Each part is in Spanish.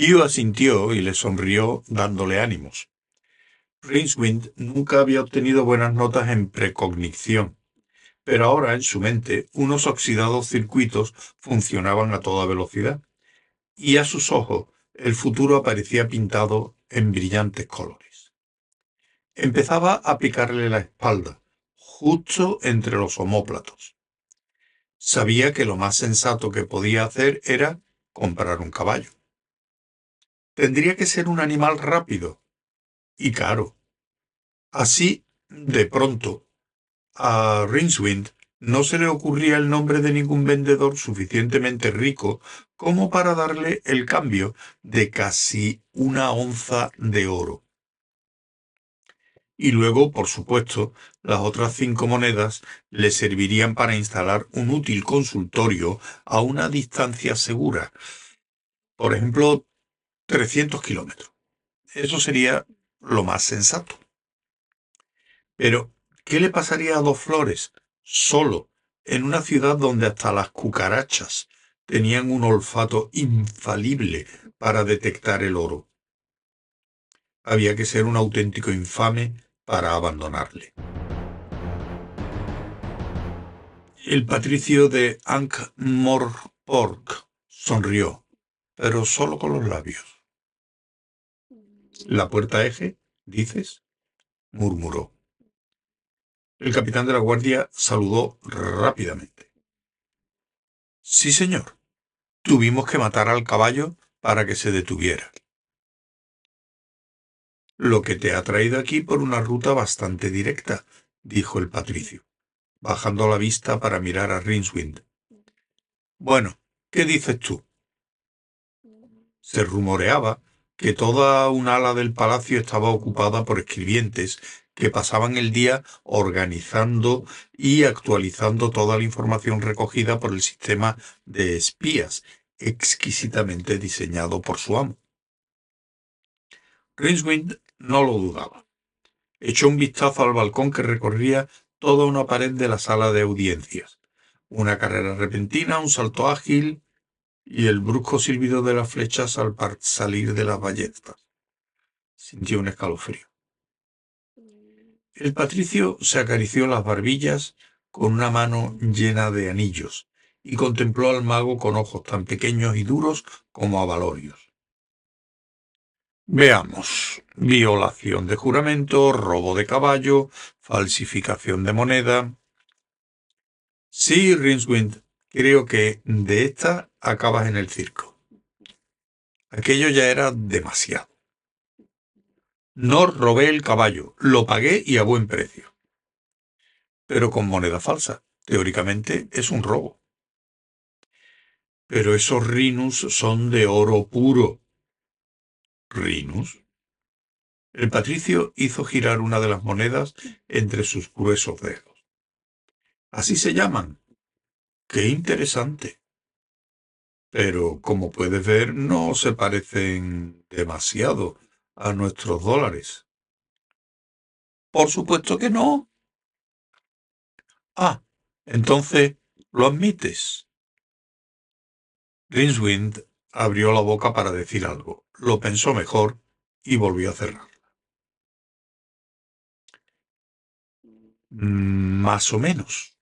Hugh asintió y le sonrió dándole ánimos. Rincewind nunca había obtenido buenas notas en precognición, pero ahora en su mente unos oxidados circuitos funcionaban a toda velocidad, y a sus ojos el futuro aparecía pintado en brillantes colores. Empezaba a picarle la espalda, justo entre los omóplatos. Sabía que lo más sensato que podía hacer era comprar un caballo. Tendría que ser un animal rápido y caro. Así, de pronto, a Rinswind no se le ocurría el nombre de ningún vendedor suficientemente rico como para darle el cambio de casi una onza de oro. Y luego, por supuesto, las otras cinco monedas le servirían para instalar un útil consultorio a una distancia segura. Por ejemplo, 300 kilómetros. Eso sería lo más sensato. Pero, ¿qué le pasaría a dos flores solo en una ciudad donde hasta las cucarachas tenían un olfato infalible para detectar el oro? Había que ser un auténtico infame para abandonarle. El patricio de Ankh-Morpork sonrió, pero solo con los labios. ¿La puerta eje, dices? murmuró. El capitán de la guardia saludó rápidamente. Sí, señor. Tuvimos que matar al caballo para que se detuviera. Lo que te ha traído aquí por una ruta bastante directa, dijo el patricio, bajando la vista para mirar a Rinswind. Bueno, ¿qué dices tú? Se rumoreaba que toda un ala del palacio estaba ocupada por escribientes que pasaban el día organizando y actualizando toda la información recogida por el sistema de espías, exquisitamente diseñado por su amo. Rinswind no lo dudaba. Echó un vistazo al balcón que recorría toda una pared de la sala de audiencias. Una carrera repentina, un salto ágil, y el brusco silbido de las flechas al salir de las ballestas. Sintió un escalofrío. El patricio se acarició las barbillas con una mano llena de anillos y contempló al mago con ojos tan pequeños y duros como avalorios. Veamos. Violación de juramento, robo de caballo, falsificación de moneda. Sí, Rinswind, creo que de esta acabas en el circo. Aquello ya era demasiado. No robé el caballo, lo pagué y a buen precio. Pero con moneda falsa. Teóricamente es un robo. Pero esos rinus son de oro puro. ¿Rinus? El patricio hizo girar una de las monedas entre sus gruesos dedos. Así se llaman. Qué interesante pero como puedes ver no se parecen demasiado a nuestros dólares. Por supuesto que no. Ah, entonces lo admites. Rinswind abrió la boca para decir algo, lo pensó mejor y volvió a cerrarla. Mm, más o menos.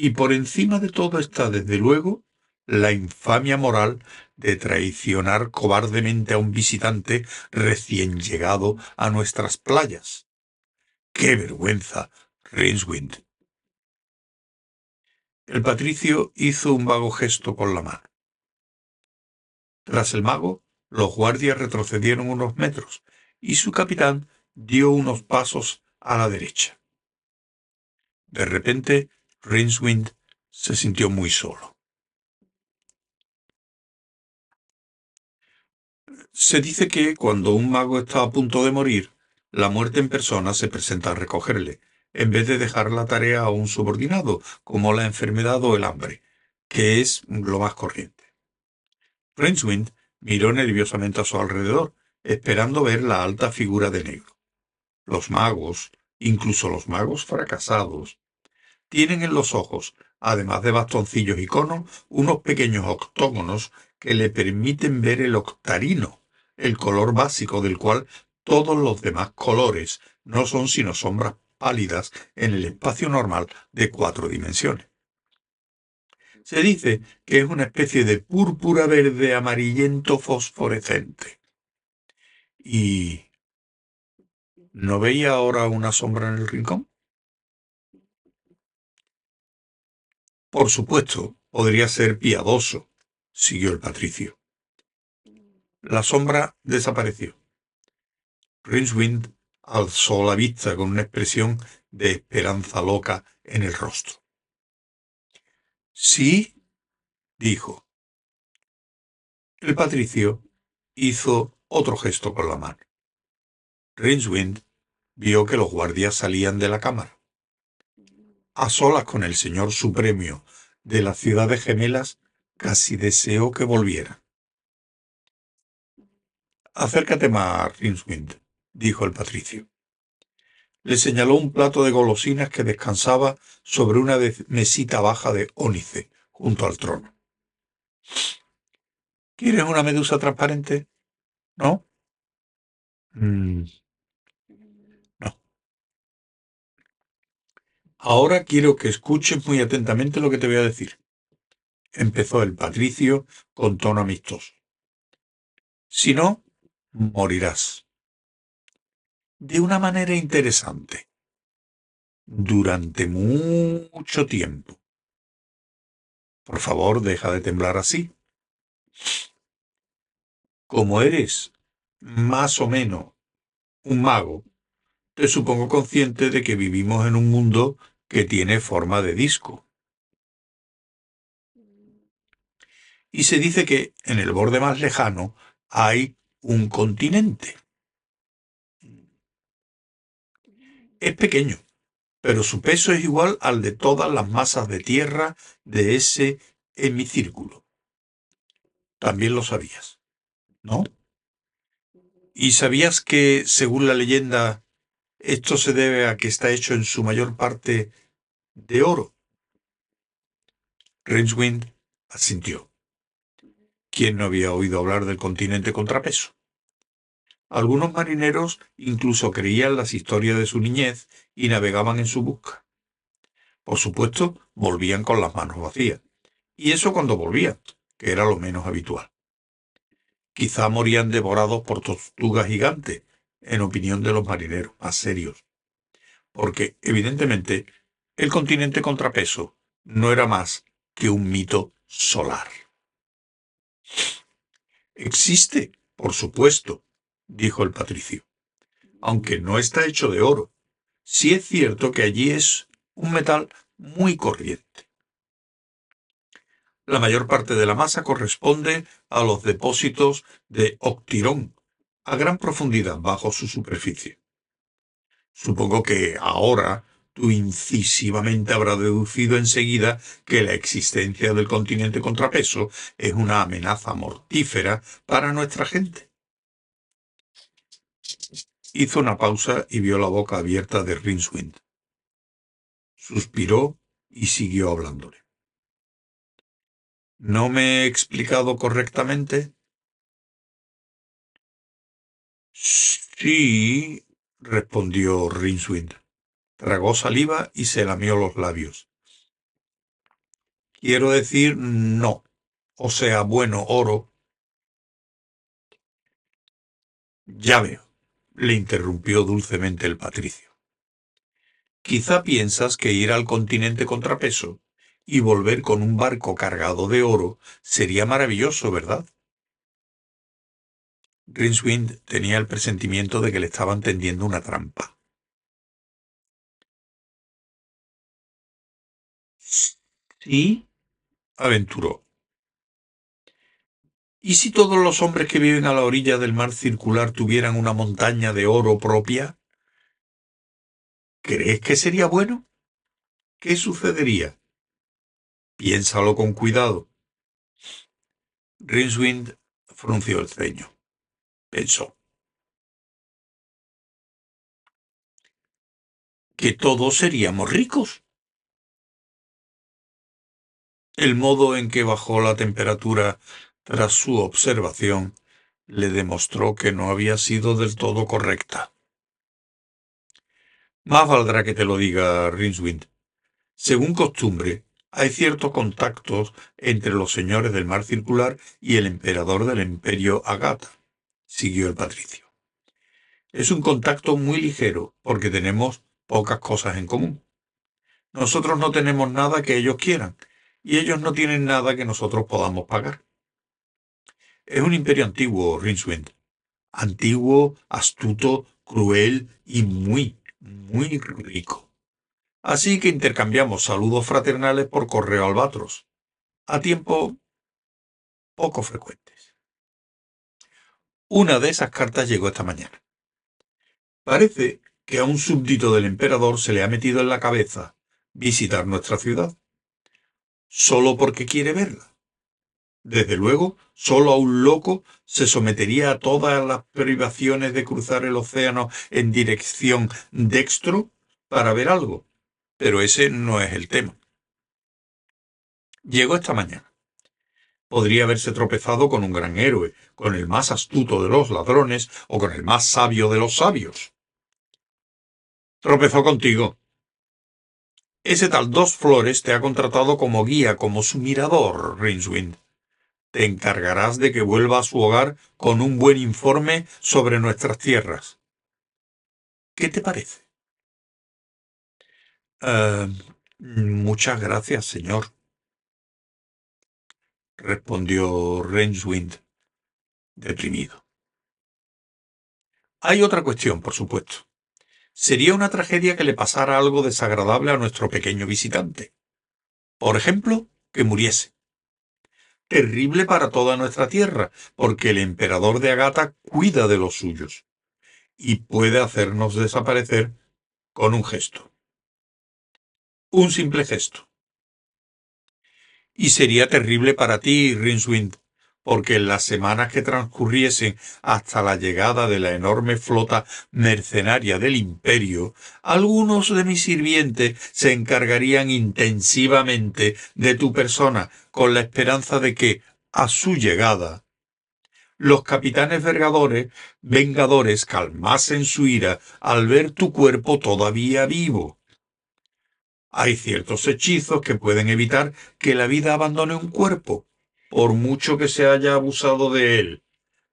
Y por encima de todo está, desde luego, la infamia moral de traicionar cobardemente a un visitante recién llegado a nuestras playas. ¡Qué vergüenza, Rinswind! El patricio hizo un vago gesto con la mano. Tras el mago, los guardias retrocedieron unos metros y su capitán dio unos pasos a la derecha. De repente, Rinswind se sintió muy solo. Se dice que cuando un mago está a punto de morir, la muerte en persona se presenta a recogerle, en vez de dejar la tarea a un subordinado, como la enfermedad o el hambre, que es lo más corriente. Rincewind miró nerviosamente a su alrededor, esperando ver la alta figura de negro. Los magos, incluso los magos fracasados, tienen en los ojos, además de bastoncillos y conos, unos pequeños octógonos que le permiten ver el octarino, el color básico del cual todos los demás colores no son sino sombras pálidas en el espacio normal de cuatro dimensiones. Se dice que es una especie de púrpura verde amarillento fosforescente. ¿Y no veía ahora una sombra en el rincón? Por supuesto, podría ser piadoso, siguió el patricio. La sombra desapareció. Rincewind alzó la vista con una expresión de esperanza loca en el rostro. Sí, dijo. El patricio hizo otro gesto con la mano. Rincewind vio que los guardias salían de la cámara. A solas con el señor supremio de las ciudades gemelas, casi deseó que volviera. Acércate más, Rincewind, dijo el patricio. Le señaló un plato de golosinas que descansaba sobre una mesita baja de ónice junto al trono. ¿Quieres una medusa transparente? ¿No? Mm. Ahora quiero que escuches muy atentamente lo que te voy a decir. Empezó el patricio con tono amistoso. Si no, morirás de una manera interesante durante mucho tiempo. Por favor, deja de temblar así. Como eres más o menos un mago, supongo consciente de que vivimos en un mundo que tiene forma de disco. Y se dice que en el borde más lejano hay un continente. Es pequeño, pero su peso es igual al de todas las masas de tierra de ese hemicírculo. También lo sabías, ¿no? ¿Y sabías que, según la leyenda, esto se debe a que está hecho en su mayor parte de oro? Rincewind asintió. ¿Quién no había oído hablar del continente contrapeso? Algunos marineros incluso creían las historias de su niñez y navegaban en su busca. Por supuesto, volvían con las manos vacías. Y eso cuando volvían, que era lo menos habitual. Quizá morían devorados por tortugas gigantes, en opinión de los marineros más serios. Porque, evidentemente, el continente contrapeso no era más que un mito solar. Existe, por supuesto, dijo el patricio. Aunque no está hecho de oro, sí es cierto que allí es un metal muy corriente. La mayor parte de la masa corresponde a los depósitos de octirón, a gran profundidad bajo su superficie. Supongo que ahora tú incisivamente habrás deducido enseguida que la existencia del continente contrapeso es una amenaza mortífera para nuestra gente. Hizo una pausa y vio la boca abierta de Rincewind. Suspiró y siguió hablándole. ¿No me he explicado correctamente? Sí, respondió Rincewind. Tragó saliva y se lamió los labios. Quiero decir no. O sea, bueno, oro. Ya veo le interrumpió dulcemente el patricio. Quizá piensas que ir al continente contrapeso y volver con un barco cargado de oro sería maravilloso, ¿verdad? Rincewind tenía el presentimiento de que le estaban tendiendo una trampa. Sí, aventuró. ¿Y si todos los hombres que viven a la orilla del mar circular tuvieran una montaña de oro propia? ¿Crees que sería bueno? ¿Qué sucedería? Piénsalo con cuidado. Rincewind frunció el ceño. Pensó. Que todos seríamos ricos. El modo en que bajó la temperatura tras su observación, le demostró que no había sido del todo correcta. Más valdrá que te lo diga Rinswind. Según costumbre, hay ciertos contactos entre los señores del mar circular y el emperador del imperio Agatha, siguió el patricio. Es un contacto muy ligero porque tenemos pocas cosas en común. Nosotros no tenemos nada que ellos quieran y ellos no tienen nada que nosotros podamos pagar. Es un imperio antiguo, Rinswind. Antiguo, astuto, cruel y muy, muy rico. Así que intercambiamos saludos fraternales por correo albatros, a tiempo poco frecuentes. Una de esas cartas llegó esta mañana. Parece que a un súbdito del emperador se le ha metido en la cabeza visitar nuestra ciudad, solo porque quiere verla. Desde luego, solo a un loco se sometería a todas las privaciones de cruzar el océano en dirección dextro para ver algo. Pero ese no es el tema. Llegó esta mañana. Podría haberse tropezado con un gran héroe, con el más astuto de los ladrones o con el más sabio de los sabios. Tropezó contigo. Ese tal Dos Flores te ha contratado como guía, como su mirador, Rinswind te encargarás de que vuelva a su hogar con un buen informe sobre nuestras tierras. ¿Qué te parece? Eh, muchas gracias, señor, respondió Renswind, deprimido. Hay otra cuestión, por supuesto. Sería una tragedia que le pasara algo desagradable a nuestro pequeño visitante. Por ejemplo, que muriese terrible para toda nuestra tierra, porque el emperador de Agata cuida de los suyos y puede hacernos desaparecer con un gesto. Un simple gesto. Y sería terrible para ti, Rinswind, porque en las semanas que transcurriesen hasta la llegada de la enorme flota mercenaria del imperio, algunos de mis sirvientes se encargarían intensivamente de tu persona con la esperanza de que, a su llegada, los capitanes vergadores, vengadores calmasen su ira al ver tu cuerpo todavía vivo. Hay ciertos hechizos que pueden evitar que la vida abandone un cuerpo, por mucho que se haya abusado de él.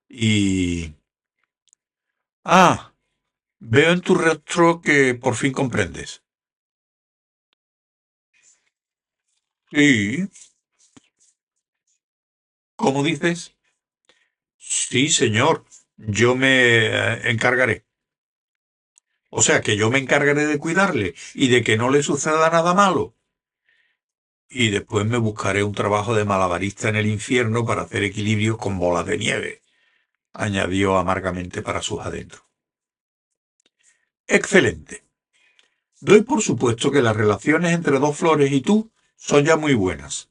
Y... Ah, veo en tu rostro que por fin comprendes. Sí. ¿Cómo dices? Sí, señor, yo me eh, encargaré. O sea, que yo me encargaré de cuidarle y de que no le suceda nada malo y después me buscaré un trabajo de malabarista en el infierno para hacer equilibrio con bolas de nieve, añadió amargamente para sus adentros. Excelente. Doy por supuesto que las relaciones entre dos flores y tú son ya muy buenas.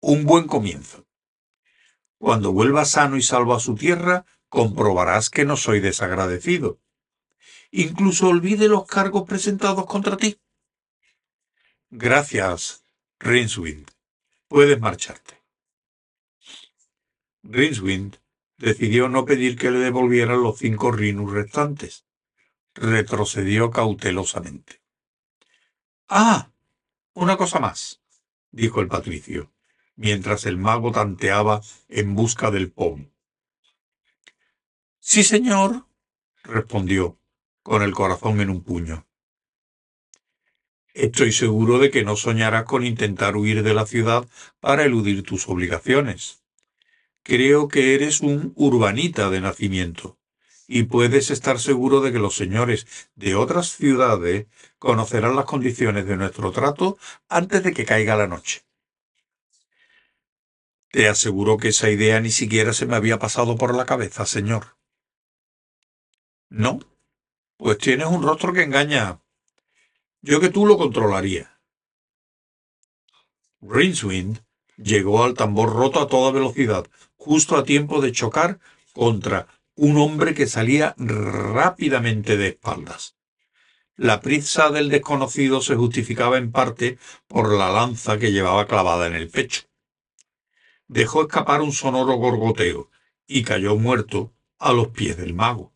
Un buen comienzo. Cuando vuelva sano y salvo a su tierra, comprobarás que no soy desagradecido. Incluso olvide los cargos presentados contra ti. Gracias, Rinswind, puedes marcharte. Rinswind decidió no pedir que le devolvieran los cinco rinus restantes. Retrocedió cautelosamente. Ah, una cosa más, dijo el patricio, mientras el mago tanteaba en busca del pomo. Sí, señor, respondió, con el corazón en un puño. Estoy seguro de que no soñarás con intentar huir de la ciudad para eludir tus obligaciones. Creo que eres un urbanita de nacimiento, y puedes estar seguro de que los señores de otras ciudades conocerán las condiciones de nuestro trato antes de que caiga la noche. Te aseguro que esa idea ni siquiera se me había pasado por la cabeza, señor. ¿No? Pues tienes un rostro que engaña, yo que tú lo controlaría. Rinswind llegó al tambor roto a toda velocidad, justo a tiempo de chocar contra un hombre que salía rápidamente de espaldas. La prisa del desconocido se justificaba en parte por la lanza que llevaba clavada en el pecho. Dejó escapar un sonoro gorgoteo y cayó muerto a los pies del mago.